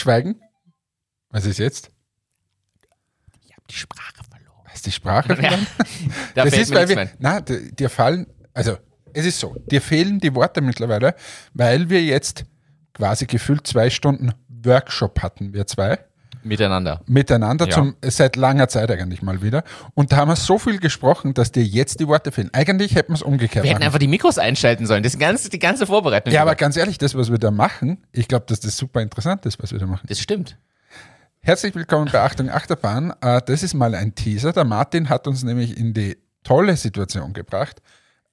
Schweigen. Was ist jetzt? Ich habe die Sprache verloren. Was ist die Sprache? verloren? da das ist, weil wir, mehr. na, dir fallen, also es ist so, dir fehlen die Worte mittlerweile, weil wir jetzt quasi gefühlt zwei Stunden Workshop hatten, wir zwei, Miteinander. miteinander, Ja. zum, seit langer Zeit eigentlich mal wieder. Und da haben wir so viel gesprochen, dass dir jetzt die Worte fehlen. Eigentlich hätten wir es umgekehrt Wir hätten einfach die Mikros einschalten sollen. Das ganze, die ganze Vorbereitung. Ja, aber ganz ehrlich, das, was wir da machen, ich glaube, dass das super interessant ist, was wir da machen. das stimmt. Herzlich willkommen bei Achtung Achterbahn. Äh, Das ist mal ein Teaser. Der Martin hat uns nämlich in die tolle Situation gebracht,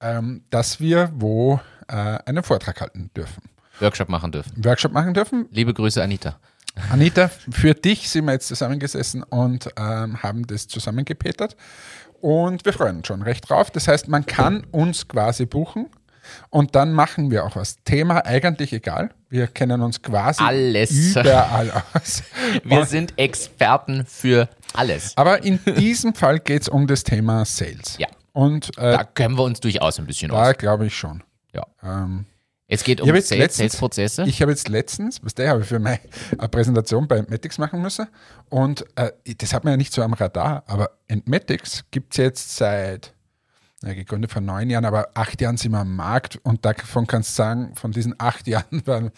ähm, dass wir wo äh, einen Vortrag halten dürfen. Workshop machen dürfen. Workshop machen dürfen. Liebe Grüße, Anita. Anita, für dich sind wir jetzt zusammengesessen und ähm, haben das zusammengepetert. Und wir freuen uns schon recht drauf. Das heißt, man kann uns quasi buchen und dann machen wir auch was. Thema eigentlich egal. Wir kennen uns quasi Alles. überall aus. Wir Und- sind Experten für alles. Aber in diesem Fall geht es um das Thema Sales. Ja. Und äh, Da können wir uns durchaus ein bisschen da aus. glaube ich schon. Ja. Ähm, Es geht um Sales-Prozesse. ich habe jetzt letztens, was der habe ich für meine Präsentation bei Entmetics machen müssen. Und äh, das hat man ja nicht so am Radar, aber Entmetics gibt es jetzt seit, na, gegründet vor neun Jahren, aber acht Jahren sind wir am Markt und davon kannst du sagen, von diesen acht Jahren waren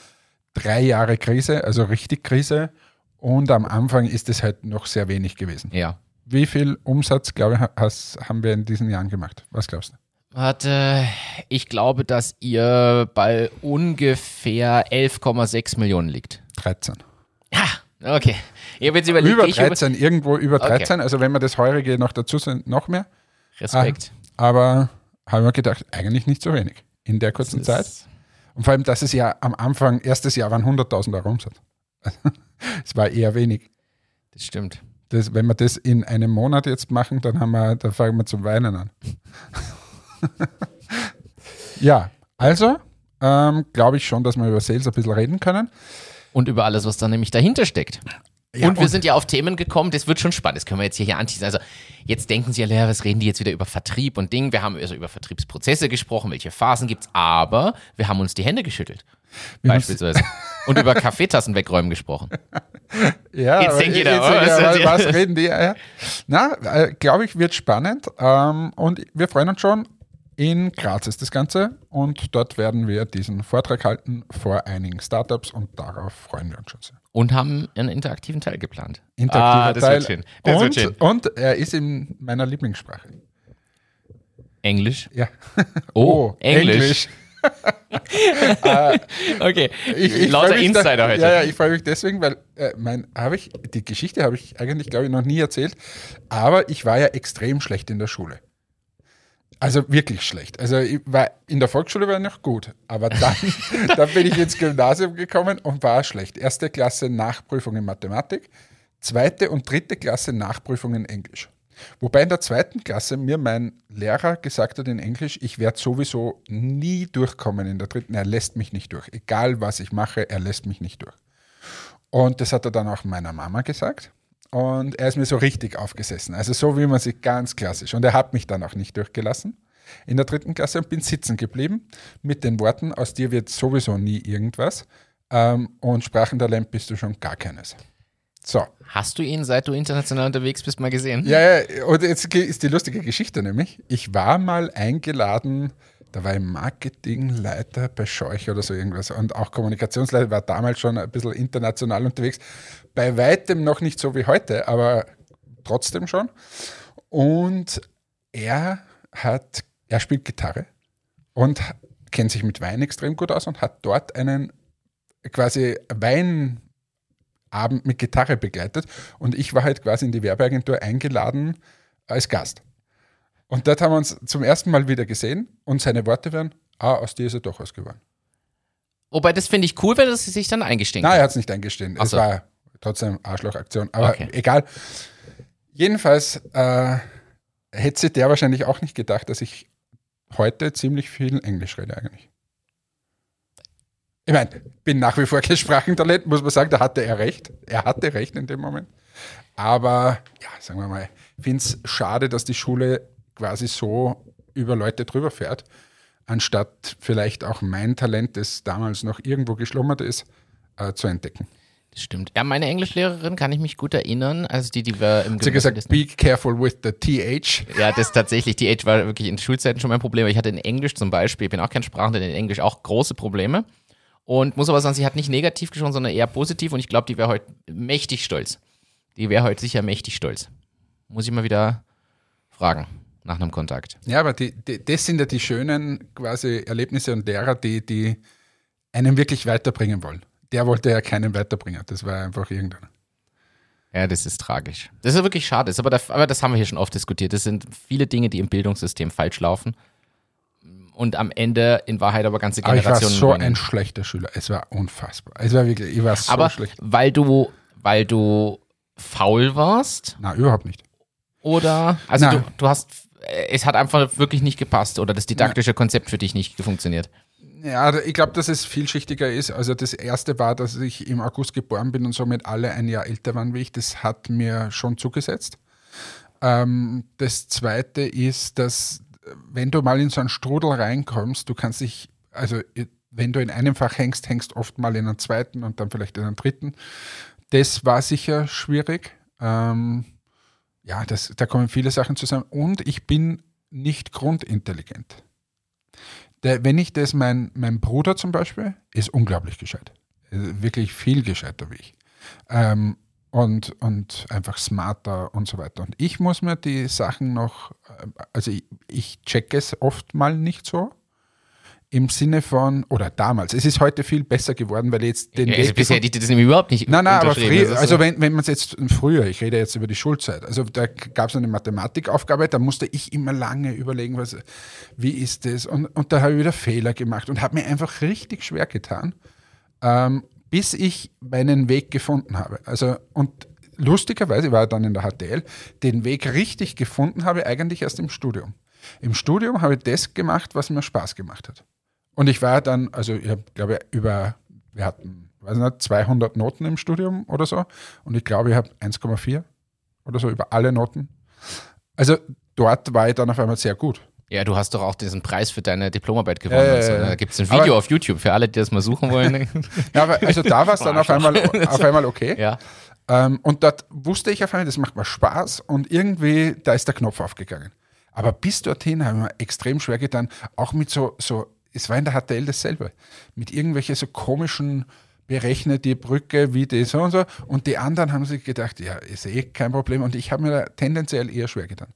drei Jahre Krise, also richtig Krise. Und am Anfang ist es halt noch sehr wenig gewesen. Ja. Wie viel Umsatz, glaube ich, has, haben wir in diesen Jahren gemacht? Was glaubst du? Warte, ich glaube, dass ihr bei ungefähr 11,6 Millionen liegt. 13. Ah, okay. Ich jetzt überlegt, Über ich über 13, irgendwo über Okay. 13. Also wenn wir das heurige noch dazu sind, noch mehr. Respekt. Ah, aber haben wir gedacht, eigentlich nicht so wenig in der kurzen Zeit. Und vor allem, dass es ja am Anfang, erstes Jahr waren 100.000 Euro Umsatz. Es war eher wenig. Das stimmt. Das, wenn wir das in einem Monat jetzt machen, dann haben wir, dann fangen wir zum Weinen an. ja, also ähm, glaube ich schon, dass wir über Sales ein bisschen reden können. Und über alles, was da nämlich dahinter steckt. Ja, und wir und- sind ja auf Themen gekommen, das wird schon spannend. Das können wir jetzt hier, hier anteasen. Also, jetzt denken Sie alle, ja, was reden die jetzt wieder über Vertrieb und Ding? Wir haben also über Vertriebsprozesse gesprochen, welche Phasen gibt's, aber wir haben uns die Hände geschüttelt. Wir Beispielsweise. und über Kaffeetassen wegräumen gesprochen. Ja, Jetzt denkt jeder, jetzt oh, was was reden die? Ja. Na, äh, glaube ich, wird spannend. Ähm, und wir freuen uns schon. In Graz ist das Ganze und dort werden wir diesen Vortrag halten vor einigen Startups und darauf freuen wir uns schon sehr. Und haben einen interaktiven Teil geplant. Interaktiver ah, das Teil. wird schön. Das und, wird schön. und er ist in meiner Lieblingssprache. Englisch. Ja. Oh, Englisch. Okay. Ich, ich Lauter Insider da, heute. Ja, ja, ich freue mich deswegen, weil äh, mein, habe ich, die Geschichte habe ich eigentlich, glaube ich, noch nie erzählt, aber ich war ja extrem schlecht in der Schule. Also wirklich schlecht. Also ich war, in der Volksschule war ich noch gut, aber dann, dann bin ich ins Gymnasium gekommen und war schlecht. Erste Klasse Nachprüfung in Mathematik, zweite und dritte Klasse Nachprüfung in Englisch. Wobei in der zweiten Klasse mir mein Lehrer gesagt hat in Englisch, ich werde sowieso nie durchkommen in der dritten. Er lässt mich nicht durch. Egal was ich mache, er lässt mich nicht durch. Und das hat er dann auch meiner Mama gesagt. Und er ist mir so richtig aufgesessen. Also so wie man sich ganz klassisch. Und er hat mich dann auch nicht durchgelassen in der dritten Klasse und bin sitzen geblieben mit den Worten, aus dir wird sowieso nie irgendwas. Ähm, und Sprachentalent bist du schon gar keines. So. Hast du ihn, seit du international unterwegs bist, mal gesehen? Ja, ja, und jetzt ist die lustige Geschichte nämlich. Ich war mal eingeladen, da war ich Marketingleiter bei Scheuch oder so irgendwas und auch Kommunikationsleiter, war damals schon ein bisschen international unterwegs. Bei weitem noch nicht so wie heute, aber trotzdem schon. Und er hat, er spielt Gitarre und kennt sich mit Wein extrem gut aus und hat dort einen quasi Wein Abend mit Gitarre begleitet und ich war halt quasi in die Werbeagentur eingeladen als Gast. Und dort haben wir uns zum ersten Mal wieder gesehen und seine Worte waren, ah, aus dir ist er doch was geworden. Wobei, das finde ich cool, wenn er sich dann eingestehen Nein, er hat es nicht eingestehen. Ach Es so. war trotzdem Arschlochaktion, aber Okay. egal. Jedenfalls äh, hätte sich der wahrscheinlich auch nicht gedacht, dass ich heute ziemlich viel Englisch rede eigentlich. Ich meine, bin nach wie vor kein Sprachentalent, muss man sagen, da hatte er recht. Er hatte recht in dem Moment. Aber ja, sagen wir mal, ich finde es schade, dass die Schule quasi so über Leute drüber fährt, anstatt vielleicht auch mein Talent, das damals noch irgendwo geschlummert ist, äh, zu entdecken. Das stimmt. Ja, meine Englischlehrerin kann ich mich gut erinnern, also die, die wir im Sie hat gesagt, be careful with the TH. Ja, das tatsächlich, TH war wirklich in Schulzeiten schon mein Problem. Ich hatte in Englisch zum Beispiel, ich bin auch kein Sprachler, in Englisch auch große Probleme. Und muss aber sagen, sie hat nicht negativ gesprochen, sondern eher positiv. Und ich glaube, die wäre heute mächtig stolz. Die wäre heute sicher mächtig stolz. Muss ich mal wieder fragen nach einem Kontakt. Ja, aber die, die, das sind ja die schönen quasi Erlebnisse und Lehrer, die, die einen wirklich weiterbringen wollen. Der wollte ja keinen weiterbringen. Das war einfach irgendeiner. Ja, das ist tragisch. Das ist wirklich schade. Aber, das, aber das haben wir hier schon oft diskutiert. Das sind viele Dinge, die im Bildungssystem falsch laufen. Und am Ende in Wahrheit aber ganze Generationen. Aber ich war so bringen. ein schlechter Schüler. Es war unfassbar. Es war wirklich, ich war so aber schlecht. Weil du, weil du faul warst? Na, überhaupt nicht. Oder, also du, du hast, es hat einfach wirklich nicht gepasst oder das didaktische Konzept für dich nicht funktioniert. Ja, ich glaube, dass es vielschichtiger ist. Also das erste war, dass ich im August geboren bin und somit alle ein Jahr älter waren wie ich. Das hat mir schon zugesetzt. Ähm, das zweite ist, dass wenn du mal in so einen Strudel reinkommst, du kannst dich, also wenn du in einem Fach hängst, hängst oft mal in einem zweiten und dann vielleicht in einem dritten. Das war sicher schwierig. Ähm, ja, das, da kommen viele Sachen zusammen. Und ich bin nicht grundintelligent. Der, wenn ich das, mein, mein Bruder zum Beispiel, ist unglaublich gescheit. Wirklich viel gescheiter wie ich. Ähm, und, und einfach smarter und so weiter. Und ich muss mir die Sachen noch, äh, also ich, ich check es oft mal nicht so im Sinne von, oder damals, es ist heute viel besser geworden, weil jetzt den ja, also Weg bisher hätte ich das nämlich überhaupt nicht Nein, nein, aber früher, also wenn, wenn man es jetzt früher, ich rede jetzt über die Schulzeit, also da gab es eine Mathematikaufgabe, da musste ich immer lange überlegen, was, wie ist das und, und da habe ich wieder Fehler gemacht und habe mir einfach richtig schwer getan, ähm, bis ich meinen Weg gefunden habe. Also und lustigerweise war ich dann in der HTL, den Weg richtig gefunden habe, eigentlich erst im Studium. Im Studium habe ich das gemacht, was mir Spaß gemacht hat. Und ich war dann, also ich glaube, über, wir hatten, weiß nicht, 200 Noten im Studium oder so. Und ich glaube, ich habe 1,4 oder so über alle Noten. Also dort war ich dann auf einmal sehr gut. Ja, du hast doch auch diesen Preis für deine Diplomarbeit gewonnen. Ja, ja. Da gibt es ein Video aber, auf YouTube für alle, die das mal suchen wollen. ja, aber also da war es dann auf einmal, auf einmal okay. Ja. Ähm, und dort wusste ich auf einmal, das macht mir Spaß und irgendwie, da ist der Knopf aufgegangen. Aber bis dorthin habe ich mir extrem schwer getan, auch mit so, so es war in der HTL dasselbe. Mit irgendwelchen so komischen berechne die Brücke wie die so und so. Und die anderen haben sich gedacht, ja, ist eh kein Problem. Und ich habe mir da tendenziell eher schwer getan.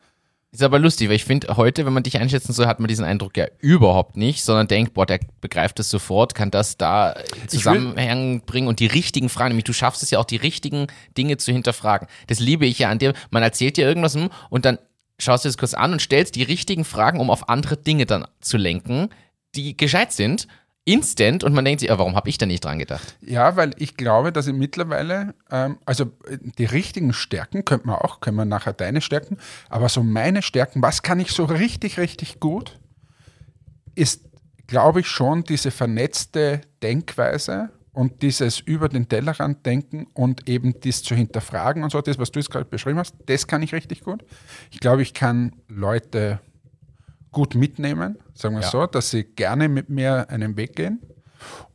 Ist aber lustig, weil ich finde, heute, wenn man dich einschätzen soll, hat man diesen Eindruck ja überhaupt nicht, sondern denkt, boah, der begreift das sofort, kann das da Zusammenhang bringen und die richtigen Fragen, nämlich du schaffst es ja auch, die richtigen Dinge zu hinterfragen. Das liebe ich ja an dir. Man erzählt dir irgendwas und dann schaust du das kurz an und stellst die richtigen Fragen, um auf andere Dinge dann zu lenken, die gescheit sind, instant und man denkt sich, warum habe ich da nicht dran gedacht? Ja, weil ich glaube, dass ich mittlerweile, ähm, also äh, die richtigen Stärken könnte man auch, können wir nachher deine Stärken, aber so meine Stärken, was kann ich so richtig, richtig gut, ist, glaube ich, schon diese vernetzte Denkweise und dieses über den Tellerrand denken und eben das zu hinterfragen und so, das, was du jetzt gerade beschrieben hast, das kann ich richtig gut. Ich glaube, ich kann Leute gut mitnehmen, sagen wir ja. so, dass sie gerne mit mir einen Weg gehen.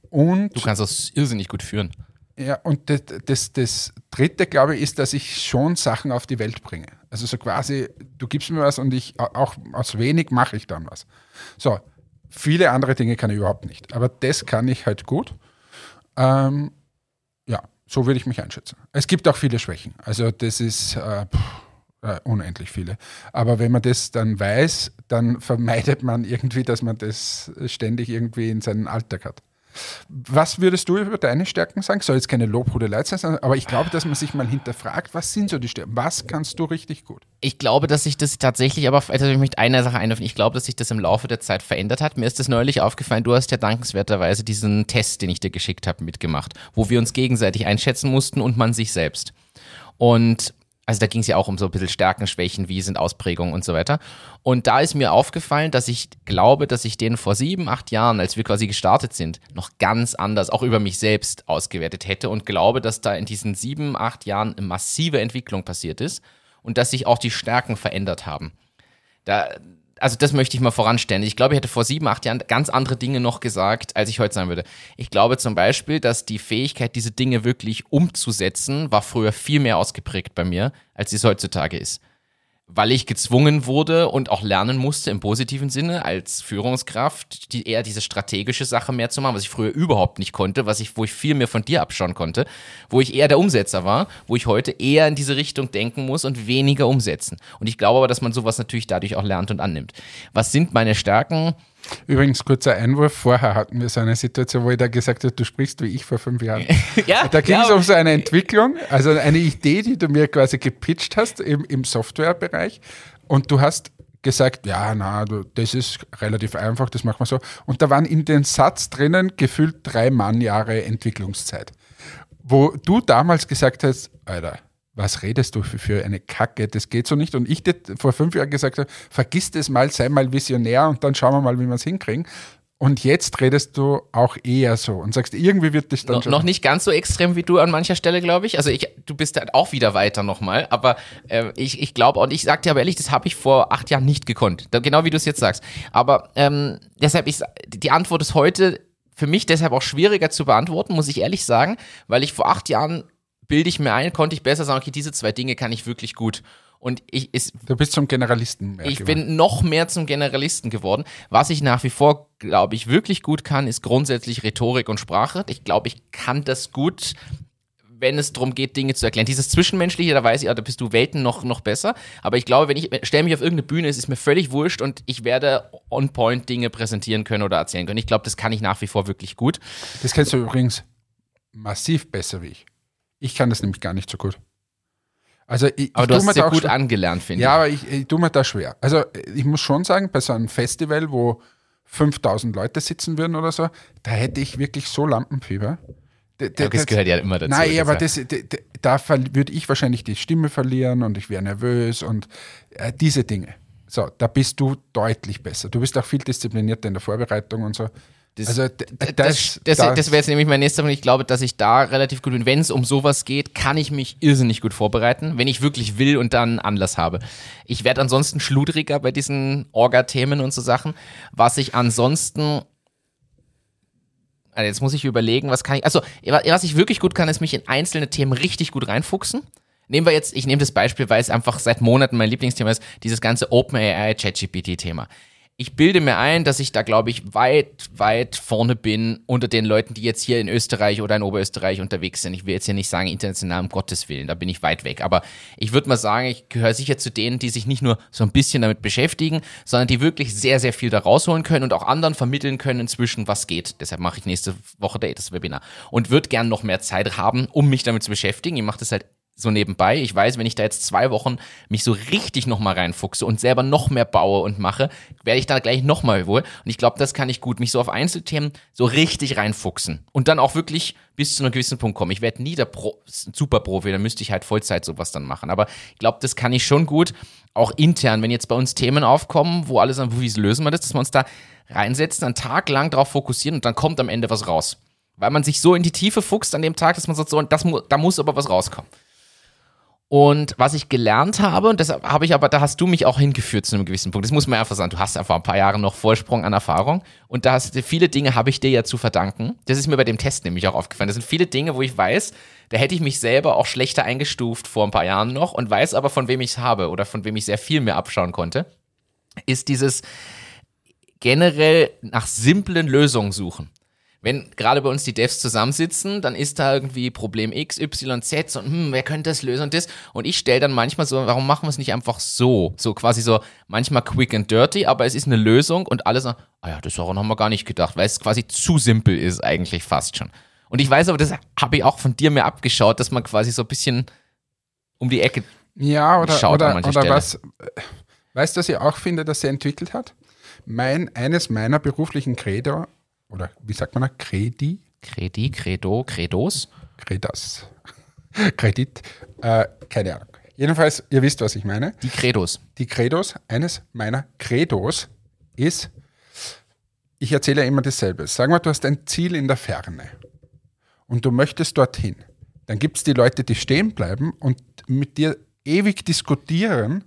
Und du kannst das irrsinnig gut führen. Ja, und das, das, das Dritte, glaube ich, ist, dass ich schon Sachen auf die Welt bringe. Also so quasi, du gibst mir was und ich auch aus wenig mache ich dann was. So, viele andere Dinge kann ich überhaupt nicht. Aber das kann ich halt gut. Ähm, ja, so würde ich mich einschätzen. Es gibt auch viele Schwächen. Also das ist, äh, äh, unendlich viele. Aber wenn man das dann weiß, dann vermeidet man irgendwie, dass man das ständig irgendwie in seinen Alltag hat. Was würdest du über deine Stärken sagen? Soll jetzt keine Lobhudelei sein, aber ich glaube, dass man sich mal hinterfragt, was sind so die Stärken? Was kannst du richtig gut? Ich glaube, dass sich das tatsächlich, aber also ich möchte eine Sache einwerfen. Ich glaube, dass sich das im Laufe der Zeit verändert hat. Mir ist das neulich aufgefallen. Du hast ja dankenswerterweise diesen Test, den ich dir geschickt habe, mitgemacht, wo wir uns gegenseitig einschätzen mussten und man sich selbst. Und also da ging es ja auch um so ein bisschen Stärken, Schwächen, wie sind Ausprägungen und so weiter. Und da ist mir aufgefallen, dass ich glaube, dass ich den vor sieben, acht Jahren, als wir quasi gestartet sind, noch ganz anders, auch über mich selbst ausgewertet hätte und glaube, dass da in diesen sieben, acht Jahren massive Entwicklung passiert ist und dass sich auch die Stärken verändert haben. Da, also das möchte ich mal voranstellen. Ich glaube, ich hätte vor sieben, acht Jahren ganz andere Dinge noch gesagt, als ich heute sagen würde. Ich glaube zum Beispiel, dass die Fähigkeit, diese Dinge wirklich umzusetzen, war früher viel mehr ausgeprägt bei mir, als es heutzutage ist weil ich gezwungen wurde und auch lernen musste im positiven Sinne als Führungskraft, die eher diese strategische Sache mehr zu machen, was ich früher überhaupt nicht konnte, was ich, wo ich viel mehr von dir abschauen konnte, wo ich eher der Umsetzer war, wo ich heute eher in diese Richtung denken muss und weniger umsetzen. Und ich glaube aber, dass man sowas natürlich dadurch auch lernt und annimmt. Was sind meine Stärken? Übrigens, kurzer Einwurf, vorher hatten wir so eine Situation, wo ich da gesagt habe, du sprichst wie ich vor fünf Jahren. ja, da ging ja, es um so eine Entwicklung, also eine Idee, die du mir quasi gepitcht hast im, im Softwarebereich und du hast gesagt, ja, na, das ist relativ einfach, das machen wir so. Und da waren in den Satz drinnen gefühlt drei Mannjahre Entwicklungszeit. Wo du damals gesagt hast, Alter, was redest du für, eine Kacke, das geht so nicht. Und ich dir vor fünf Jahren gesagt habe, vergiss das mal, sei mal visionär und dann schauen wir mal, wie wir es hinkriegen. Und jetzt redest du auch eher so und sagst, irgendwie wird das dann no, schon. Noch nicht ganz so extrem wie du an mancher Stelle, glaube ich. Also ich, du bist halt auch wieder weiter nochmal. Aber äh, ich, ich glaube, und ich sag dir aber ehrlich, das habe ich vor acht Jahren nicht gekonnt. Genau wie du es jetzt sagst. Aber ähm, deshalb, ich, die Antwort ist heute für mich deshalb auch schwieriger zu beantworten, muss ich ehrlich sagen, weil ich vor acht Jahren bilde ich mir ein, konnte ich besser sagen, okay, diese zwei Dinge kann ich wirklich gut. Und ich ist. Du bist zum Generalisten. Ich geworden. bin noch mehr zum Generalisten geworden. Was ich nach wie vor, glaube ich, wirklich gut kann, ist grundsätzlich Rhetorik und Sprache. Ich glaube, ich kann das gut, wenn es darum geht, Dinge zu erklären. Dieses Zwischenmenschliche, da weiß ich, da bist du Welten noch, noch besser. Aber ich glaube, wenn ich stelle mich auf irgendeine Bühne, es ist mir völlig wurscht und ich werde on point Dinge präsentieren können oder erzählen können. Ich glaube, das kann ich nach wie vor wirklich gut. Das kennst du übrigens massiv besser wie ich. Ich kann das nämlich gar nicht so gut. Also ich, aber ich du hast sehr gut angelernt, finde ich. Ja, aber ich, ich tue mir da schwer. Also ich muss schon sagen, bei so einem Festival, wo 5000 Leute sitzen würden oder so, da hätte ich wirklich so Lampenfieber. ja, das gehört ja immer dazu. Nein, aber das, da würde ich wahrscheinlich die Stimme verlieren und ich wäre nervös und äh, diese Dinge. So, da bist du deutlich besser. Du bist auch viel disziplinierter in der Vorbereitung und so. Das, also das, das, das, das wäre jetzt nämlich mein nächster Punkt. Ich glaube, dass ich da relativ gut bin. Wenn es um sowas geht, kann ich mich irrsinnig gut vorbereiten, wenn ich wirklich will und dann Anlass habe. Ich werde ansonsten schludriger bei diesen Orga-Themen und so Sachen. Was ich ansonsten also jetzt muss ich überlegen, was kann ich. Also, was ich wirklich gut kann, ist mich in einzelne Themen richtig gut reinfuchsen. Nehmen wir jetzt, ich nehme das Beispiel, weil es einfach seit Monaten mein Lieblingsthema ist, dieses ganze OpenAI ChatGPT-Thema ich bilde mir ein, dass ich da, glaube ich, weit, weit vorne bin unter den Leuten, die jetzt hier in Österreich oder in Oberösterreich unterwegs sind. Ich will jetzt hier nicht sagen international, um Gottes Willen, da bin ich weit weg. Aber ich würde mal sagen, ich gehöre sicher zu denen, die sich nicht nur so ein bisschen damit beschäftigen, sondern die wirklich sehr, sehr viel da rausholen können und auch anderen vermitteln können inzwischen, was geht. Deshalb mache ich nächste Woche das Webinar und würde gern noch mehr Zeit haben, um mich damit zu beschäftigen. Ich mache das halt so nebenbei. Ich weiß, wenn ich da jetzt zwei Wochen mich so richtig nochmal reinfuchse und selber noch mehr baue und mache, werde ich da gleich nochmal wohl. Und ich glaube, das kann ich gut, mich so auf Einzelthemen so richtig reinfuchsen und dann auch wirklich bis zu einem gewissen Punkt kommen. Ich werde nie der Pro Superprofi, da müsste ich halt Vollzeit sowas dann machen. Aber ich glaube, das kann ich schon gut, auch intern, wenn jetzt bei uns Themen aufkommen, wo alle sagen, wie lösen wir das, dass wir uns da reinsetzen, einen Tag lang darauf fokussieren und dann kommt am Ende was raus. Weil man sich so in die Tiefe fuchst an dem Tag, dass man sagt, so, das, da muss aber was rauskommen. Und was ich gelernt habe, und das habe ich aber, da hast du mich auch hingeführt zu einem gewissen Punkt. Das muss man einfach sagen. Du hast einfach ein paar Jahre noch Vorsprung an Erfahrung. Und da hast viele Dinge habe ich dir ja zu verdanken. Das ist mir bei dem Test nämlich auch aufgefallen. Das sind viele Dinge, wo ich weiß, da hätte ich mich selber auch schlechter eingestuft vor ein paar Jahren noch und weiß aber, von wem ich es habe oder von wem ich sehr viel mehr abschauen konnte. Ist dieses generell nach simplen Lösungen suchen wenn gerade bei uns die Devs zusammensitzen, dann ist da irgendwie Problem X, Y, Z und hm, wer könnte das lösen und das. Und ich stelle dann manchmal so, warum machen wir es nicht einfach so? So quasi so, manchmal quick and dirty, aber es ist eine Lösung und alle sagen, ah ja, das haben wir gar nicht gedacht, weil es quasi zu simpel ist eigentlich fast schon. Und ich weiß aber, das habe ich auch von dir mir abgeschaut, dass man quasi so ein bisschen um die Ecke ja, oder, schaut oder, oder Stelle. was. Weißt du, was ich auch finde, dass er entwickelt hat? Mein, eines meiner beruflichen Credo oder wie sagt man da? Kredi? Kredi, Credo, Credos? Credas. Kredit. Äh, keine Ahnung. Jedenfalls, ihr wisst, was ich meine. Die Credos. Die Credos, eines meiner Credos ist, ich erzähle ja immer dasselbe. Sagen wir, du hast ein Ziel in der Ferne und du möchtest dorthin. Dann gibt es die Leute, die stehen bleiben und mit dir ewig diskutieren,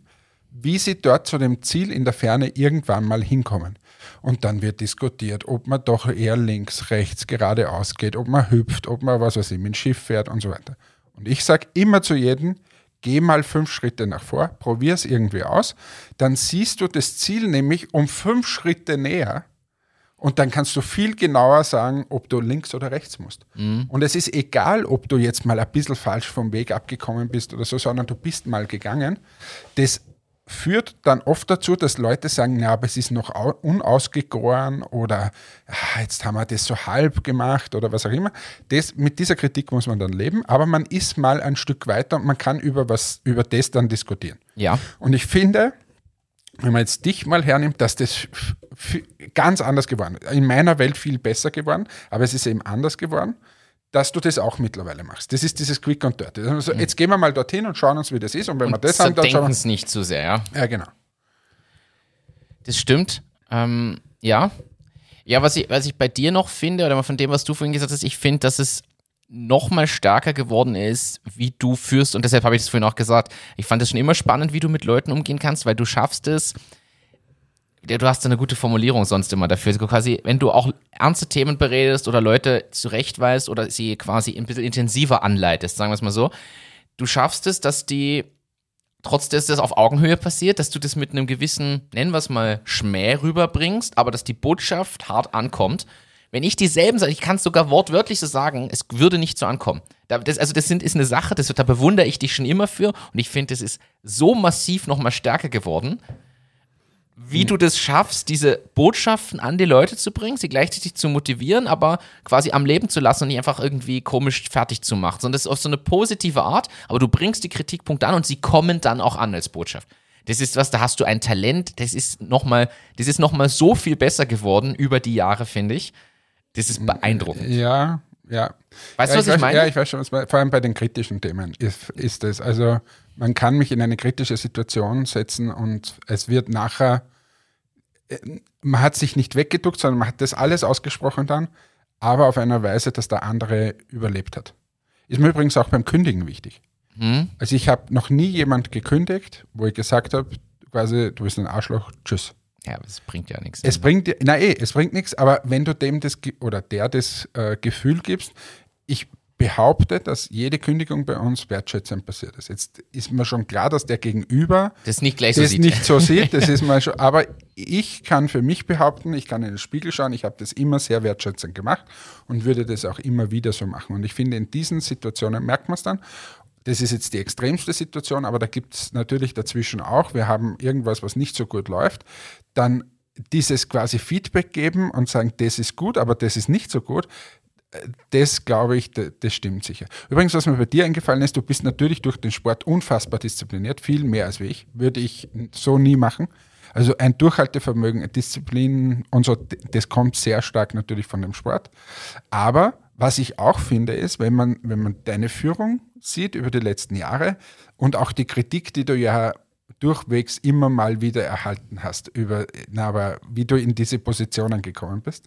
wie sie dort zu dem Ziel in der Ferne irgendwann mal hinkommen. Und dann wird diskutiert, ob man doch eher links, rechts, geradeaus geht, ob man hüpft, ob man, was weiß ich, mit dem Schiff fährt und so weiter. Und ich sage immer zu jedem, geh mal fünf Schritte nach vor, probier es irgendwie aus, dann siehst du das Ziel nämlich um fünf Schritte näher und dann kannst du viel genauer sagen, ob du links oder rechts musst. Mhm. Und es ist egal, ob du jetzt mal ein bisschen falsch vom Weg abgekommen bist oder so, sondern du bist mal gegangen. Das führt dann oft dazu, dass Leute sagen, ja, aber es ist noch unausgegoren oder ah, jetzt haben wir das so halb gemacht oder was auch immer. Das, mit dieser Kritik muss man dann leben, aber man ist mal ein Stück weiter und man kann über, was, über das dann diskutieren. Ja. Und ich finde, wenn man jetzt dich mal hernimmt, dass das ganz anders geworden ist. In meiner Welt viel besser geworden, aber es ist eben anders geworden dass du das auch mittlerweile machst. Das ist dieses Quick and Dirty. Also jetzt gehen wir mal dorthin und schauen uns, wie das ist. Und wenn und wir das haben, dann schauen wir es nicht zu sehr, ja. Ja, genau. Das stimmt. Ähm, ja. Ja, was ich, was ich bei dir noch finde, oder von dem, was du vorhin gesagt hast, ich finde, dass es noch mal stärker geworden ist, wie du führst. Und deshalb habe ich das vorhin auch gesagt. Ich fand es schon immer spannend, wie du mit Leuten umgehen kannst, weil du schaffst es, du hast eine gute Formulierung sonst immer dafür. Also quasi, wenn du auch ernste Themen beredest oder Leute zurechtweist oder sie quasi ein bisschen intensiver anleitest, sagen wir es mal so, du schaffst es, dass die, trotz dass das auf Augenhöhe passiert, dass du das mit einem gewissen, nennen wir es mal, Schmäh rüberbringst, aber dass die Botschaft hart ankommt. Wenn ich dieselben sage, ich kann es sogar wortwörtlich so sagen, es würde nicht so ankommen. Das, also das sind, ist eine Sache, das, da bewundere ich dich schon immer für und ich finde, das ist so massiv nochmal stärker geworden wie du das schaffst, diese Botschaften an die Leute zu bringen, sie gleichzeitig zu motivieren, aber quasi am Leben zu lassen und nicht einfach irgendwie komisch fertig zu machen, sondern das ist auf so eine positive Art, aber du bringst die Kritikpunkte an und sie kommen dann auch an als Botschaft. Das ist was, da hast du ein Talent, das ist nochmal, das ist noch mal so viel besser geworden über die Jahre, finde ich. Das ist beeindruckend. Ja, ja. Weißt ja, du, was ich, weiß, meine? Ja, ich weiß schon, was, vor allem bei den kritischen Themen ist, ist es. Also man kann mich in eine kritische Situation setzen und es wird nachher man hat sich nicht weggeduckt, sondern man hat das alles ausgesprochen dann, aber auf einer Weise, dass der andere überlebt hat. Ist mir übrigens auch beim Kündigen wichtig. Hm? Also ich habe noch nie jemand gekündigt, wo ich gesagt habe, quasi, du bist ein Arschloch, tschüss. Ja, aber es bringt ja nichts. Es bringt, na eh, es bringt nichts, aber wenn du dem das oder der das äh, Gefühl gibst, ich behaupte, dass jede Kündigung bei uns wertschätzend passiert ist. Jetzt ist mir schon klar, dass der Gegenüber das nicht gleich so das sieht. nicht so sieht. Das ist mal schon, aber ich kann für mich behaupten, ich kann in den Spiegel schauen, ich habe das immer sehr wertschätzend gemacht und würde das auch immer wieder so machen. Und ich finde, in diesen Situationen merkt man es dann. Das ist jetzt die extremste Situation, aber da gibt es natürlich dazwischen auch. Wir haben irgendwas, was nicht so gut läuft. Dann dieses quasi Feedback geben und sagen, das ist gut, aber das ist nicht so gut, das glaube ich, das stimmt sicher. Übrigens, was mir bei dir eingefallen ist, du bist natürlich durch den Sport unfassbar diszipliniert, viel mehr als ich. Würde ich so nie machen. Also ein Durchhaltevermögen, Disziplin und so, das kommt sehr stark natürlich von dem Sport. Aber was ich auch finde, ist, wenn man, wenn man deine Führung sieht über die letzten Jahre und auch die Kritik, die du ja durchwegs immer mal wieder erhalten hast, über, na, aber wie du in diese Positionen gekommen bist,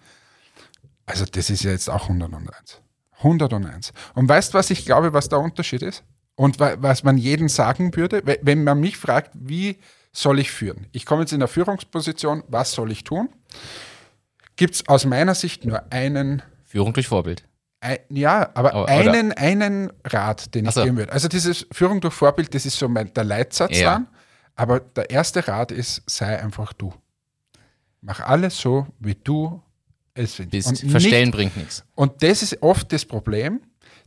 also das ist ja jetzt auch 101. 101. Und weißt du, was ich glaube, was der Unterschied ist? Und was man jedem sagen würde, wenn man mich fragt, wie soll ich führen? Ich komme jetzt in der Führungsposition, was soll ich tun? Gibt es aus meiner Sicht nur einen. Führung durch Vorbild. Ein, ja, aber oh, einen, einen Rat, den ich so. geben würde. Also dieses Führung durch Vorbild, das ist so mein, der Leitsatz ja. dann. Aber der erste Rat ist, sei einfach du. Mach alles so, wie du es bist. Verstellen nicht, bringt nichts. Und das ist oft das Problem,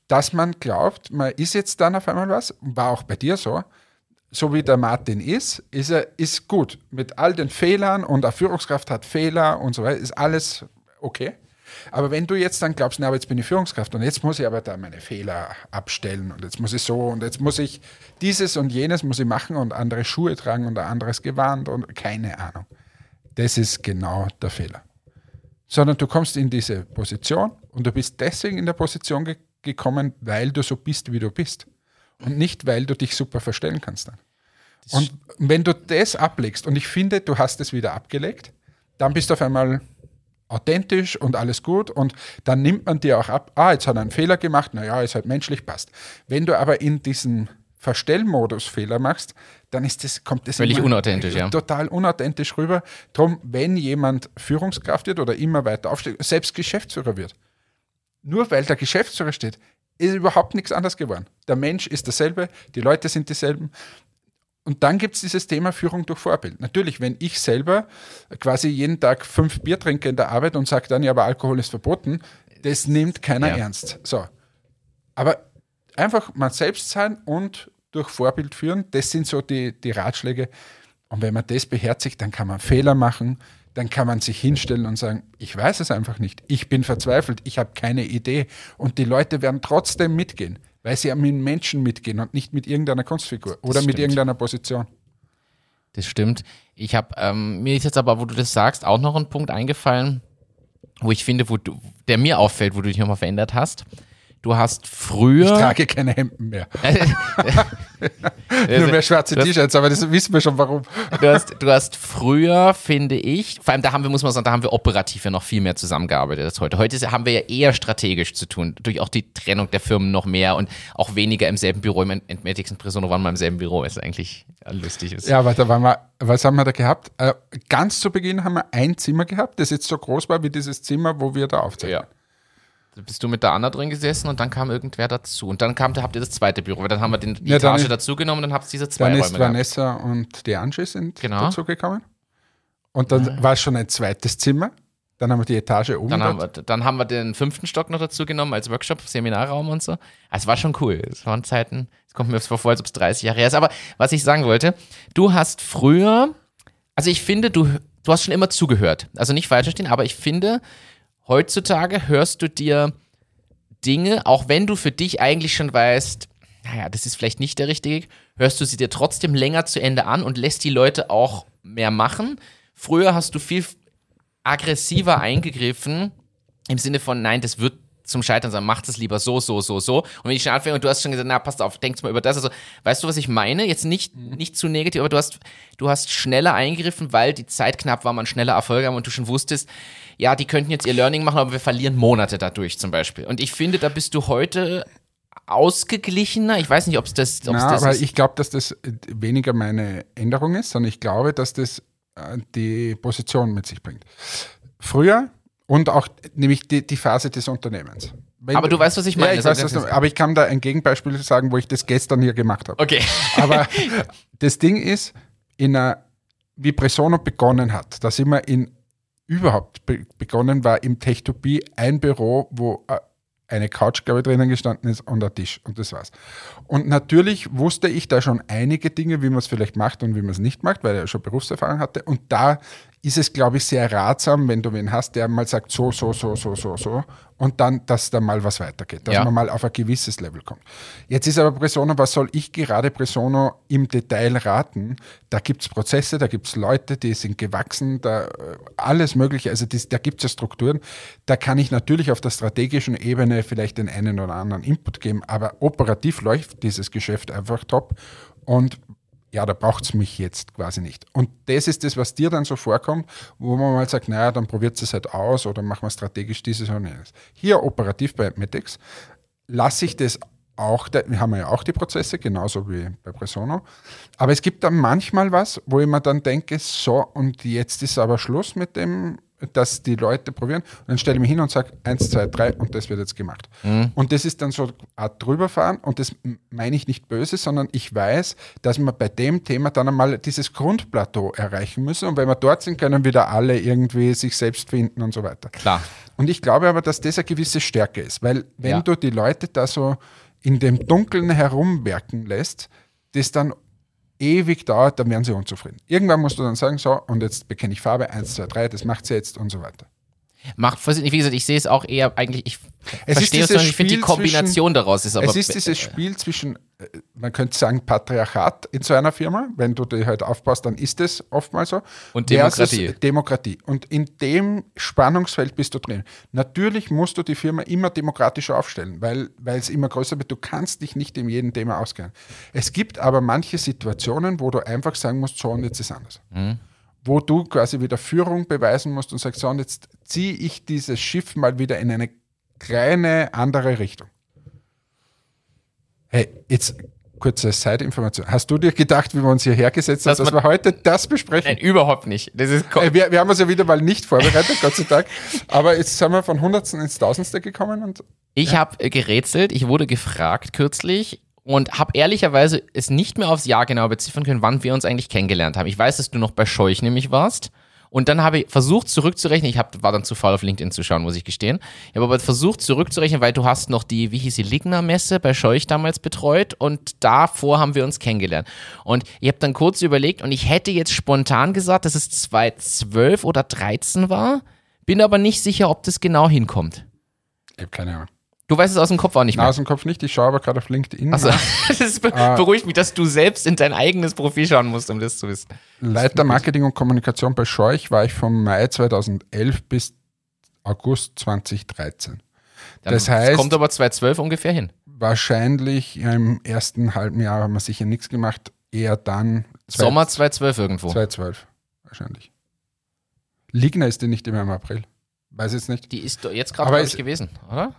dass man glaubt, man ist jetzt dann auf einmal was, war auch bei dir so, so wie der Martin ist, ist er ist gut mit all den Fehlern und eine Führungskraft hat Fehler und so weiter, ist alles okay. Aber wenn du jetzt dann glaubst, na, aber jetzt bin ich Führungskraft und jetzt muss ich aber da meine Fehler abstellen und jetzt muss ich so und jetzt muss ich dieses und jenes muss ich machen und andere Schuhe tragen und ein anderes Gewand und keine Ahnung. Das ist genau der Fehler sondern du kommst in diese Position und du bist deswegen in der Position ge gekommen, weil du so bist, wie du bist. Und nicht, weil du dich super verstellen kannst dann. Und wenn du das ablegst, und ich finde, du hast es wieder abgelegt, dann bist du auf einmal authentisch und alles gut und dann nimmt man dir auch ab, ah, jetzt hat er einen Fehler gemacht, naja, ist halt menschlich, passt. Wenn du aber in diesem Verstellmodus-Fehler machst, dann ist das, kommt das Völlig unauthentisch, ja. total unauthentisch rüber. Drum, wenn jemand Führungskraft wird oder immer weiter aufsteigt, selbst Geschäftsführer wird, nur weil der Geschäftsführer steht, ist überhaupt nichts anderes geworden. Der Mensch ist dasselbe, die Leute sind dieselben. Und dann gibt es dieses Thema Führung durch Vorbild. Natürlich, wenn ich selber quasi jeden Tag fünf Bier trinke in der Arbeit und sage dann, ja, aber Alkohol ist verboten, das nimmt keiner Ja. ernst. So. Aber einfach mal selbst sein und durch Vorbild führen, das sind so die, die Ratschläge. Und wenn man das beherzigt, dann kann man Fehler machen, dann kann man sich hinstellen und sagen, ich weiß es einfach nicht, ich bin verzweifelt, ich habe keine Idee. Und die Leute werden trotzdem mitgehen, weil sie ja mit Menschen mitgehen und nicht mit irgendeiner Kunstfigur oder mit stimmt. irgendeiner Position. Das stimmt. Ich habe ähm, mir ist jetzt aber, wo du das sagst, auch noch ein Punkt eingefallen, wo ich finde, wo du, der mir auffällt, wo du dich nochmal verändert hast. Du hast Ich früher. trage keine Hemden mehr. Nur mehr schwarze T-Shirts, aber das wissen wir schon warum. du, hast, du hast früher, finde ich, vor allem da haben wir, muss man sagen, da haben wir operativ ja noch viel mehr zusammengearbeitet als heute. Heute haben wir ja eher strategisch zu tun, durch auch die Trennung der Firmen noch mehr und auch weniger im selben Büro. Im Entmetics und Presono waren wir im selben Büro, ist eigentlich lustig. Ist. Ja, da waren wir, was haben wir da gehabt? Äh, ganz zu Beginn haben wir ein Zimmer gehabt, das jetzt so groß war wie dieses Zimmer, wo wir da aufzeichnen. Ja. Bist du mit der Anna drin gesessen und dann kam irgendwer dazu. Und dann kam, da habt ihr das zweite Büro, weil dann haben wir den, die Ja, dann Etage ist- dazugenommen und dann habt ihr diese zwei Dann Räume ist gehabt. Vanessa und die Angie sind Genau. dazugekommen. Und dann war es schon ein zweites Zimmer. Dann haben wir die Etage oben. Dann haben, wir, dann haben wir den fünften Stock noch dazu genommen als Workshop, Seminarraum und so. Also es war schon cool. Es waren Zeiten, es kommt mir vor, als ob es 30 Jahre her ist. Aber was ich sagen wollte, du hast früher, also ich finde, du, du hast schon immer zugehört. Also nicht falsch verstehen, aber ich finde, heutzutage hörst du dir Dinge, auch wenn du für dich eigentlich schon weißt, naja, das ist vielleicht nicht der richtige, hörst du sie dir trotzdem länger zu Ende an und lässt die Leute auch mehr machen. Früher hast du viel aggressiver eingegriffen im Sinne von, nein, das wird zum Scheitern sein, macht es lieber so, so, so, so. Und wenn ich schon anfange und du hast schon gesagt, na, passt auf, denkst mal über das. Also, weißt du, was ich meine? Jetzt nicht, nicht zu negativ, aber du hast, du hast schneller eingegriffen, weil die Zeit knapp war, man schneller Erfolge haben und du schon wusstest, ja, die könnten jetzt ihr Learning machen, aber wir verlieren Monate dadurch zum Beispiel. Und ich finde, da bist du heute ausgeglichener. Ich weiß nicht, ob es das, ob's Na, das aber ist. ich glaube, dass das weniger meine Änderung ist, sondern ich glaube, dass das äh, die Position mit sich bringt. Früher und auch nämlich die, die Phase des Unternehmens. Wenn Aber du weißt, was ich meine. Ja, ich weiß, du, aber ich kann da ein Gegenbeispiel sagen, wo ich das gestern hier gemacht habe. Okay. Aber das Ding ist, in einer, wie Presono begonnen hat, da sind wir in überhaupt be begonnen war im Techtopie ein Büro, wo äh, eine Couch, glaube ich, drinnen gestanden ist und ein Tisch und das war's. Und natürlich wusste ich da schon einige Dinge, wie man es vielleicht macht und wie man es nicht macht, weil er schon Berufserfahrung hatte. Und da ist es, glaube ich, sehr ratsam, wenn du wen hast, der mal sagt, so, so, so, so, so, so, und dann, dass da mal was weitergeht, dass Ja. man mal auf ein gewisses Level kommt. Jetzt ist aber Presono, was soll ich gerade Presono im Detail raten? Da gibt es Prozesse, da gibt es Leute, die sind gewachsen, da äh, alles Mögliche, also das, da gibt es ja Strukturen. Da kann ich natürlich auf der strategischen Ebene vielleicht den einen oder anderen Input geben, aber operativ läuft dieses Geschäft einfach top und ja, da braucht es mich jetzt quasi nicht. Und das ist das, was dir dann so vorkommt, wo man mal sagt, naja, dann probiert es halt aus oder machen wir strategisch dieses und jenes. Hier operativ bei Metex lasse ich das auch, wir haben ja auch die Prozesse, genauso wie bei Presono. Aber es gibt dann manchmal was, wo ich mir dann denke, so, und jetzt ist aber Schluss mit dem, dass die Leute probieren. Und dann stelle ich mich hin und sage, eins, zwei, drei, und das wird jetzt gemacht. Und das ist dann so eine Art drüberfahren, und das meine ich nicht böse, sondern ich weiß, dass wir bei dem Thema dann einmal dieses Grundplateau erreichen müssen. Und wenn wir dort sind, können wieder alle irgendwie sich selbst finden und so weiter. Klar. Und ich glaube aber, dass das eine gewisse Stärke ist, weil wenn Ja. du die Leute da so in dem Dunkeln herumwerken lässt, das dann ewig dauert, dann werden sie unzufrieden. Irgendwann musst du dann sagen, so, und jetzt bekenne ich Farbe, 1, 2, 3, das macht sie jetzt und so weiter. Macht Sinn. Wie gesagt, ich sehe es auch eher eigentlich, ich Es verstehe es noch, ich finde die Kombination daraus ist aber. es ist dieses Spiel zwischen, äh, man könnte sagen, Patriarchat in so einer Firma. Wenn du die halt aufbaust, dann ist es oftmals so. Und Demokratie. Demokratie. Und in dem Spannungsfeld bist du drin. Natürlich musst du die Firma immer demokratischer aufstellen, weil, weil es immer größer wird. Du kannst dich nicht in jedem Thema auskennen. Es gibt aber manche Situationen, wo du einfach sagen musst, so und jetzt ist anders. Wo du quasi wieder Führung beweisen musst und sagst, so und jetzt ziehe ich dieses Schiff mal wieder in eine kleine andere Richtung. Hey, jetzt kurze Side-Information. Hast du dir gedacht, wie wir uns hierher gesetzt haben, Dass dass wir heute das besprechen? Nein, überhaupt nicht. Das ist Äh, wir, wir haben uns ja wieder mal nicht vorbereitet, Gott sei Dank. Aber jetzt sind wir von Hundertsten ins Tausendste gekommen und Ich habe gerätselt, ich wurde gefragt kürzlich und habe ehrlicherweise es nicht mehr aufs Jahr genau beziffern können, wann wir uns eigentlich kennengelernt haben. Ich weiß, dass du noch bei Scheuch nämlich warst. Und dann habe ich versucht zurückzurechnen, ich hab, war dann zu faul auf LinkedIn zu schauen, muss ich gestehen. Ich habe aber versucht zurückzurechnen, weil du hast noch die, wie hieß die, Ligna-Messe bei Scheuch damals betreut und davor haben wir uns kennengelernt. Und ich habe dann kurz überlegt und ich hätte jetzt spontan gesagt, dass es 2012 oder 13 war, bin aber nicht sicher, ob das genau hinkommt. ich habe keine Ahnung. Du weißt es aus dem Kopf auch nicht Na, mehr. aus dem Kopf nicht, ich schaue aber gerade auf LinkedIn. Also, das be Ah. beruhigt mich, dass du selbst in dein eigenes Profil schauen musst, um das zu wissen. Leiter Marketing und Kommunikation bei Scheuch war ich vom Mai 2011 bis August 2013. Dann Das heißt- kommt aber 2012 ungefähr hin. Wahrscheinlich im ersten halben Jahr haben wir sicher nichts gemacht, eher dann zwei- Sommer 2012 irgendwo. 2012 wahrscheinlich. Ligna ist die nicht immer im April. Weiß jetzt nicht. Die ist doch jetzt gerade, glaube ich, gewesen, oder?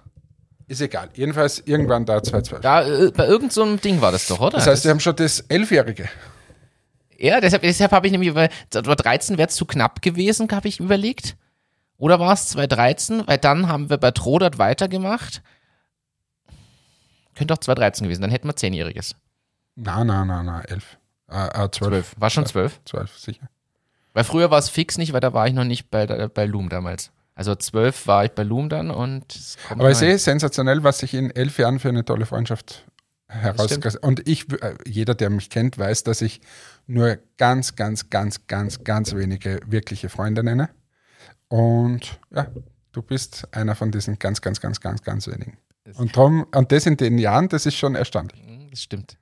Ist egal. Jedenfalls irgendwann da 2012. Da, äh, bei irgendeinem so einem Ding war das doch, oder? Das heißt, wir haben schon das Elfjährige. ja, deshalb, deshalb habe ich nämlich, weil 2013 wäre zu knapp gewesen, habe ich überlegt. Oder war es 2013? Weil dann haben wir bei Trodert weitergemacht. Könnte auch 2013 gewesen, dann hätten wir Zehnjähriges. Na, na, na, na, elf. Äh, äh, zwölf. War schon zwölf. Zwölf, sicher. Weil früher war es fix nicht, weil da war ich noch nicht bei, bei Loom damals. Also zwölf war ich bei Loom dann und es kommt Aber ich sehe sensationell, was sich in elf Jahren für eine tolle Freundschaft herausgestellt Und ich, äh, jeder, der mich kennt, weiß, dass ich nur ganz, ganz, ganz, ganz, ganz wenige wirkliche Freunde nenne. Und ja, du bist einer von diesen ganz, ganz, ganz, ganz, ganz wenigen. Und, drum, und das in den Jahren, das ist schon erstaunlich. Mhm, Das stimmt.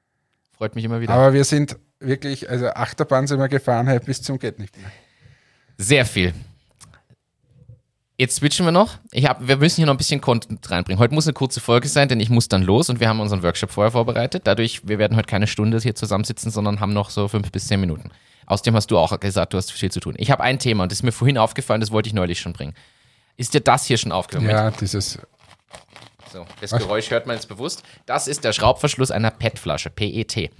Freut mich immer wieder. Aber wir sind wirklich, also Achterbahn sind wir gefahren, bis zum geht nicht mehr. Sehr viel. Jetzt switchen wir noch. Ich hab, wir müssen hier noch ein bisschen Content reinbringen. Heute muss eine kurze Folge sein, denn ich muss dann los und wir haben unseren Workshop vorher vorbereitet. Dadurch, wir werden heute keine Stunde hier zusammensitzen, sondern haben noch so fünf bis zehn Minuten. Außerdem hast du auch gesagt, du hast viel zu tun. Ich habe ein Thema und das ist mir vorhin aufgefallen, das wollte ich neulich schon bringen. Ist dir das hier schon aufgefallen? Ja, dieses, So, das Geräusch hört man jetzt bewusst. Das ist der Schraubverschluss einer PET-Flasche, PET.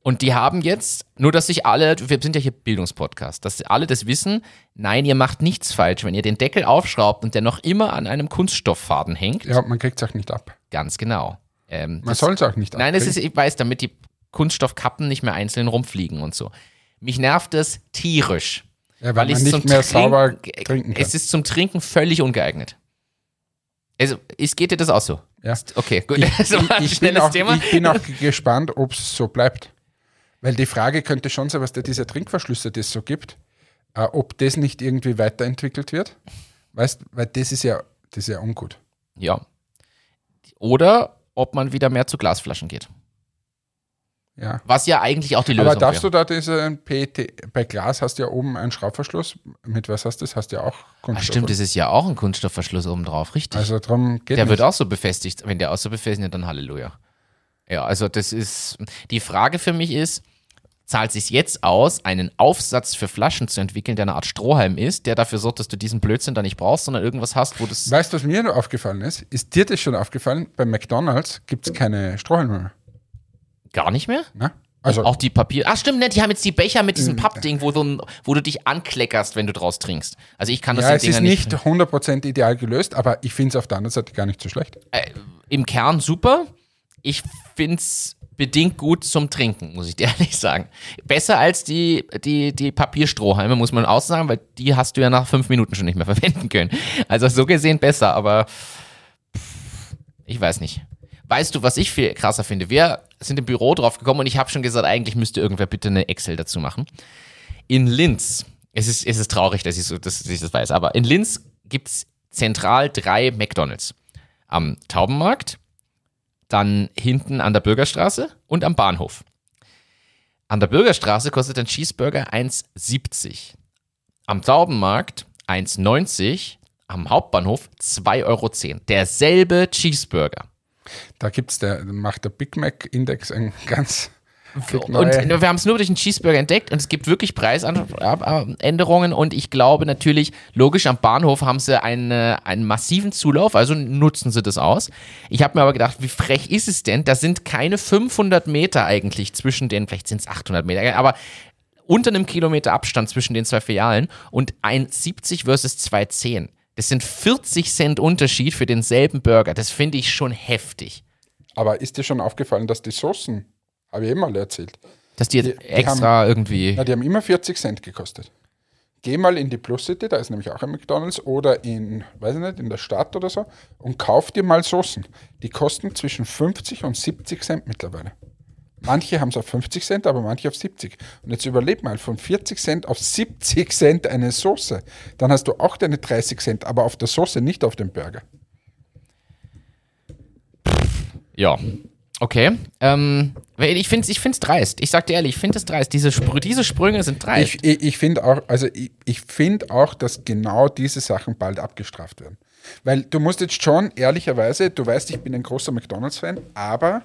Und die haben jetzt, nur dass sich alle, wir sind ja hier Bildungspodcast, dass alle das wissen, nein, ihr macht nichts falsch. Wenn ihr den Deckel aufschraubt und der noch immer an einem Kunststofffaden hängt, ja, man kriegt es auch nicht ab. ganz genau. Ähm, Man das- soll es auch nicht Nein, es ist, ich weiß, damit die Kunststoffkappen nicht mehr einzeln rumfliegen und so. Mich nervt es tierisch. ja, weil, Weil man ich nicht mehr Trinken, sauber trinken kann. Es ist zum Trinken völlig ungeeignet. Also, ist, geht dir das auch so? Ja. Okay, gut. Ich, Das war ein ich, schnelles auch, Thema. ich bin auch gespannt, ob es so bleibt. Weil die Frage könnte schon sein, was da diese Trinkverschlüsse, die es so gibt, äh, ob das nicht irgendwie weiterentwickelt wird. Weißt, weil das ist ja, das ist ja ungut. Ja. Oder ob man wieder mehr zu Glasflaschen geht. Ja. Was ja eigentlich auch die Lösung Aber darfst wäre. du da diese PET, bei Glas hast du ja oben einen Schraubverschluss. Mit was hast du das? Hast du ja auch Ah, Kunststoff. stimmt, das ist ja auch ein Kunststoffverschluss oben drauf, richtig. Also darum geht der nicht. wird auch so befestigt. Wenn der auch so befestigt ist, dann Halleluja. Ja, also das ist, die Frage für mich ist, zahlt sich jetzt aus, einen Aufsatz für Flaschen zu entwickeln, der eine Art Strohhalm ist, der dafür sorgt, dass du diesen Blödsinn da nicht brauchst, sondern irgendwas hast, wo das. Weißt du, was mir noch aufgefallen ist? Ist dir das schon aufgefallen? Bei McDonalds gibt es keine Strohhalme mehr. Gar nicht mehr? Ne? Also, Auch die Papier. Ach, stimmt, ne? Die haben jetzt die Becher mit Mm. diesem Pappding, wo du, wo du dich ankleckerst, wenn du draus trinkst. Also ich kann das ja, es ist nicht 100% ideal gelöst, aber ich finde es auf der anderen Seite gar nicht so schlecht. äh, im Kern super. Ich find's bedingt gut zum Trinken, muss ich dir ehrlich sagen. Besser als die, die, die Papierstrohhalme, muss man auch sagen, weil die hast du ja nach fünf Minuten schon nicht mehr verwenden können. Also so gesehen besser, aber ich weiß nicht. Weißt du, was ich viel krasser finde? Wir sind im Büro drauf gekommen und ich habe schon gesagt, eigentlich müsste irgendwer bitte eine Excel dazu machen. In Linz, es ist, es ist traurig, dass ich, so, dass ich das weiß, aber in Linz gibt's zentral drei McDonalds. Am Taubenmarkt, dann hinten an der Bürgerstraße und am Bahnhof. An der Bürgerstraße kostet ein Cheeseburger 1,70. Am Taubenmarkt 1,90. Am Hauptbahnhof 2,10 Euro. Derselbe Cheeseburger. Da gibt's der, macht der Big Mac Index ein ganz, Und wir haben es nur durch den Cheeseburger entdeckt und es gibt wirklich Preisänderungen und ich glaube natürlich, logisch, am Bahnhof haben sie eine, einen massiven Zulauf, also nutzen sie das aus. Ich habe mir aber gedacht, wie frech ist es denn? Da sind keine 500 Meter eigentlich zwischen den, vielleicht sind es 800 Meter, aber unter einem Kilometer Abstand zwischen den zwei Filialen und 1,70 versus 2,10. Das sind 40 Cent Unterschied für denselben Burger. Das finde ich schon heftig. Aber ist dir schon aufgefallen, dass die Soßen, habe ich eben mal erzählt, Dass die, Die- jetzt die extra irgendwie. na, die haben immer 40 Cent gekostet. Geh mal in die Plus City, da ist nämlich auch ein McDonalds, oder in, weiß ich nicht, in der Stadt oder so und kauf dir mal Soßen. Die kosten zwischen 50 und 70 Cent mittlerweile. Manche haben es auf 50 Cent, aber manche auf 70. Und jetzt überleg mal, von 40 Cent auf 70 Cent eine Soße. Dann hast du auch deine 30 Cent, aber auf der Soße, nicht auf dem Burger. Ja. Okay. Ähm, ich finde es ich find's dreist. Ich sag dir ehrlich, ich finde es dreist. Diese, Sprü diese Sprünge sind dreist. Ich, ich, ich finde auch, also ich, ich finde auch, dass genau diese Sachen bald abgestraft werden. Weil du musst jetzt schon ehrlicherweise, du weißt, ich bin ein großer McDonalds-Fan, aber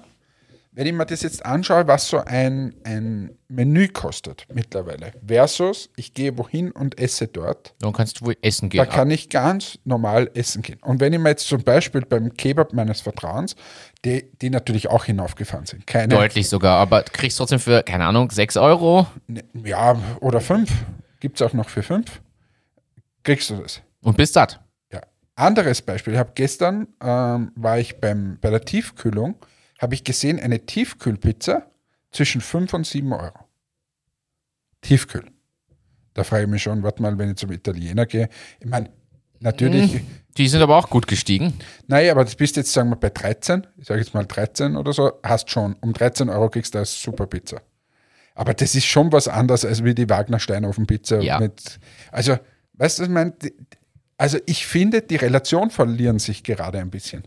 wenn ich mir das jetzt anschaue, was so ein, ein Menü kostet mittlerweile, versus ich gehe wohin und esse dort, Dann kannst du wohl essen gehen. da kann ich ganz normal essen gehen. Und wenn ich mir jetzt zum Beispiel beim Kebab meines Vertrauens, die, die natürlich auch hinaufgefahren sind, keine, Deutlich sogar, aber du kriegst trotzdem für, keine Ahnung, 6 Euro ne, ja, oder fünf, gibt es auch noch für fünf, kriegst du das. und bist satt. Ja. Anderes Beispiel, ich habe gestern, ähm, war ich beim, bei der Tiefkühlung, habe ich gesehen, eine Tiefkühlpizza zwischen 5 und 7 Euro. Tiefkühl. Da frage ich mich schon, warte mal, wenn ich zum Italiener gehe. Ich meine, natürlich, Die sind aber auch gut gestiegen. naja, aber das bist jetzt, sagen wir, bei 13, ich sage jetzt mal 13 oder so, hast schon, um 13 Euro kriegst du eine super Pizza. Aber das ist schon was anderes als wie die Wagner Steinhofen Pizza Ja. mit, also, weißt du, ich meine? Also ich finde, die Relation verlieren sich gerade ein bisschen.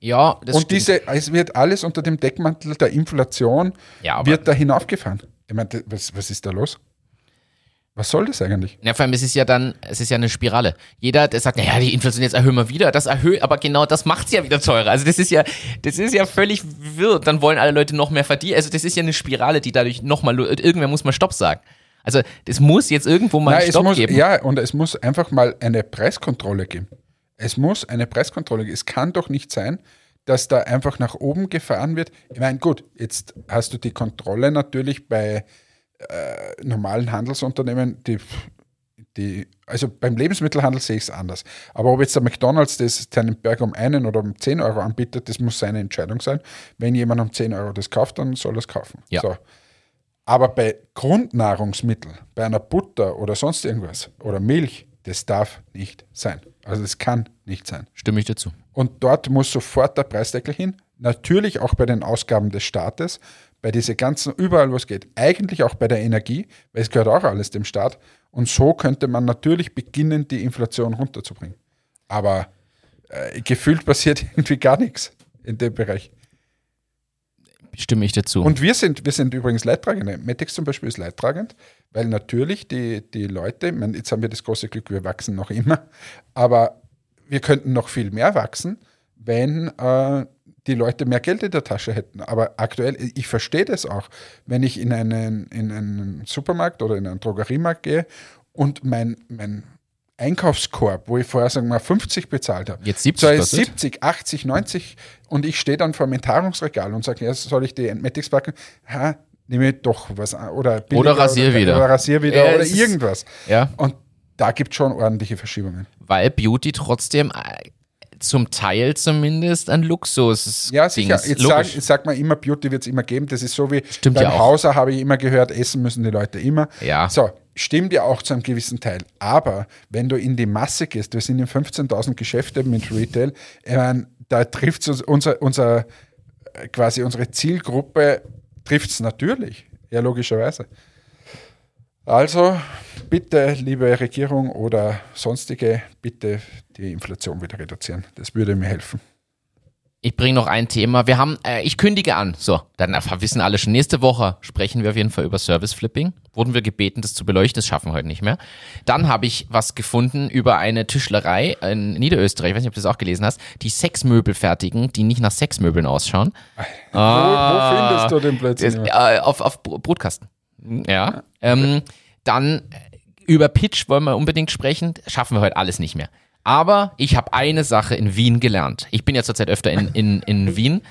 Ja, das Und stimmt. diese, es wird alles unter dem Deckmantel der Inflation, Ja, wird da hinaufgefahren. Ich meine, was, was ist da los? Was soll das eigentlich? Ja, vor allem, es ist ja dann, es ist ja eine Spirale. Jeder, der sagt, naja, die Inflation jetzt erhöhen wir wieder, das erhöht, aber genau das macht es ja wieder teurer. Also das ist ja, das ist ja völlig wirr. Dann wollen alle Leute noch mehr verdienen. Also das ist ja eine Spirale, die dadurch nochmal, irgendwer muss mal Stopp sagen. Also das muss jetzt irgendwo mal Nein, Stopp muss, geben. Ja, und es muss einfach mal eine Preiskontrolle geben. Es muss eine Preiskontrolle geben. Es kann doch nicht sein, dass da einfach nach oben gefahren wird. Ich meine, gut, jetzt hast du die Kontrolle natürlich bei äh, normalen Handelsunternehmen, die, die, also beim Lebensmittelhandel sehe ich es anders. Aber ob jetzt der McDonalds das seinen Burger um einen oder um 10 Euro anbietet, das muss seine Entscheidung sein. Wenn jemand um 10 Euro das kauft, dann soll er es kaufen. Ja. So. Aber bei Grundnahrungsmitteln, bei einer Butter oder sonst irgendwas oder Milch, das darf nicht sein. Also das kann nicht sein. Stimme ich dazu. Und dort muss sofort der Preisdeckel hin. Natürlich auch bei den Ausgaben des Staates, bei diese ganzen, überall wo es geht. Eigentlich auch bei der Energie, weil es gehört auch alles dem Staat. Und so könnte man natürlich beginnen, die Inflation runterzubringen. Aber äh, gefühlt passiert irgendwie gar nichts in dem Bereich. Stimme ich dazu. Und wir sind, wir sind übrigens Leidtragende. Metix zum Beispiel ist leidtragend, weil natürlich die, die Leute, ich meine, jetzt haben wir das große Glück, wir wachsen noch immer, aber wir könnten noch viel mehr wachsen, wenn äh, die Leute mehr Geld in der Tasche hätten. Aber aktuell, ich verstehe das auch, wenn ich in einen, in einen Supermarkt oder in einen Drogeriemarkt gehe und mein, mein Einkaufskorb, wo ich vorher sagen wir mal 50 bezahlt habe, Jetzt 70 so ist kostet? 70, 80, 90 und ich stehe dann vor dem Enthaarungsregal und sage, ja, soll ich die Entmatics packen? Ha, nehme ich doch was an. Oder, billiger Oder rasier wieder. Oder rasier wieder Ja, oder ist- irgendwas. ja. Und da gibt es schon ordentliche Verschiebungen. Weil Beauty trotzdem äh, zum Teil zumindest ein Luxus Ja, sicher. Ding ist. Jetzt sag, jetzt sagt man immer, Beauty wird es immer geben. Das ist so wie Stimmt beim ja. Hauser habe ich immer gehört, essen müssen die Leute immer. Ja. So, stimmt ja auch zu einem gewissen Teil. Aber wenn du in die Masse gehst, wir sind in 15.000 Geschäfte mit Retail, ich mein, da trifft es unser, unser, äh, quasi unsere Zielgruppe, trifft es natürlich. Ja, logischerweise. Also bitte, liebe Regierung oder sonstige, bitte die Inflation wieder reduzieren. Das würde mir helfen. Ich bringe noch ein Thema. Wir haben, äh, ich kündige an. So, dann wissen alle schon. Nächste Woche sprechen wir auf jeden Fall über Service Flipping. Wurden wir gebeten, das zu beleuchten. Das schaffen wir heute nicht mehr. Dann habe ich was gefunden über eine Tischlerei in Niederösterreich. Ich weiß nicht, ob du das auch gelesen hast. Die Sexmöbel fertigen, die nicht nach Sexmöbeln ausschauen. Wo, wo findest du den plötzlich? äh, auf, auf Brotkasten. Ja. Ähm, dann äh, über Pitch wollen wir unbedingt sprechen. Schaffen wir heute alles nicht mehr. Aber ich habe eine Sache in Wien gelernt. Ich bin ja zurzeit öfter in, in, in Wien,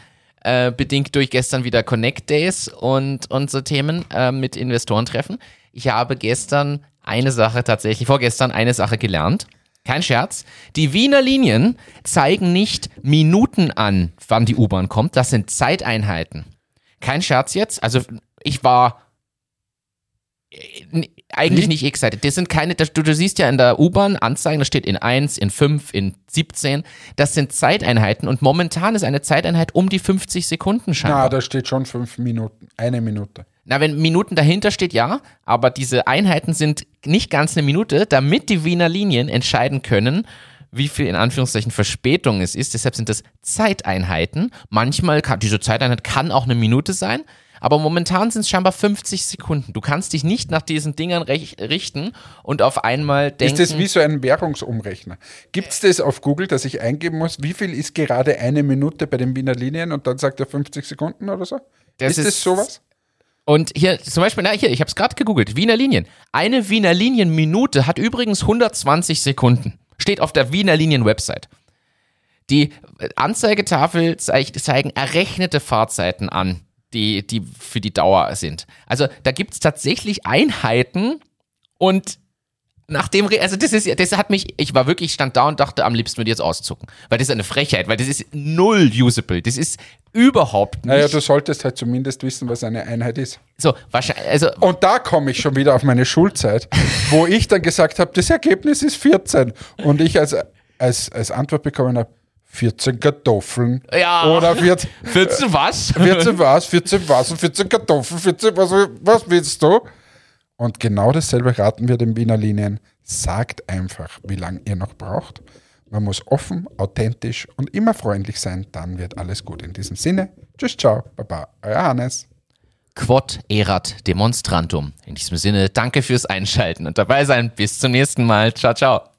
äh, bedingt durch gestern wieder Connect Days und, und so Themen äh, mit Investorentreffen. Ich habe gestern eine Sache tatsächlich, vorgestern eine Sache gelernt. Kein Scherz. Die Wiener Linien zeigen nicht Minuten an, wann die U-Bahn kommt. Das sind Zeiteinheiten. Kein Scherz jetzt. Also ich war äh, eigentlich nicht excited. Das sind keine, das, du, du siehst ja in der U-Bahn Anzeigen, da steht in 1, in 5, in 17. Das sind Zeiteinheiten und momentan ist eine Zeiteinheit um die 50 Sekunden Na, scheinbar. da steht schon fünf Minuten. Eine Minute. Na, wenn Minuten dahinter steht, ja, aber diese Einheiten sind nicht ganz eine Minute, damit die Wiener Linien entscheiden können, wie viel in Anführungszeichen Verspätung es ist. Deshalb sind das Zeiteinheiten. Manchmal kann, diese Zeiteinheit kann auch eine Minute sein, aber momentan sind es scheinbar 50 Sekunden. Du kannst dich nicht nach diesen Dingern richten und auf einmal denken. Ist das wie so ein Währungsumrechner? Gibt es das auf Google, dass ich eingeben muss, wie viel ist gerade eine Minute bei den Wiener Linien und dann sagt er 50 Sekunden oder so? Das ist, das ist- sowas? Und hier zum Beispiel, na hier, ich habe es gerade gegoogelt, Wiener Linien. Eine Wiener Linien-Minute hat übrigens 120 Sekunden. Steht auf der Wiener Linien-Website. Die Anzeigetafel zeig, zeigen errechnete Fahrzeiten an, die, die für die Dauer sind. Also da gibt es tatsächlich Einheiten und Nachdem, also das ist, das hat mich, ich war wirklich, stand da und dachte, am liebsten würde ich jetzt auszucken. Weil das ist eine Frechheit, weil das ist null usable. Das ist überhaupt nicht. Naja, du solltest halt zumindest wissen, was eine Einheit ist. so, wahrscheinlich, also Und da komme ich schon wieder auf meine Schulzeit, wo ich dann gesagt habe, das Ergebnis ist 14. Und ich als, als, als Antwort bekommen habe, 14 Kartoffeln. Ja. Oder 14, 14 was? 14 was, 14 was und 14 Kartoffeln, 14 was, was willst du? Und genau dasselbe raten wir den Wiener Linien. Sagt einfach, wie lange ihr noch braucht. Man muss offen, authentisch und immer freundlich sein, dann wird alles gut. In diesem Sinne, tschüss, ciao, baba, euer Hannes. Quod erat demonstrantum. In diesem Sinne, danke fürs Einschalten und dabei sein. Bis zum nächsten Mal. Ciao, ciao.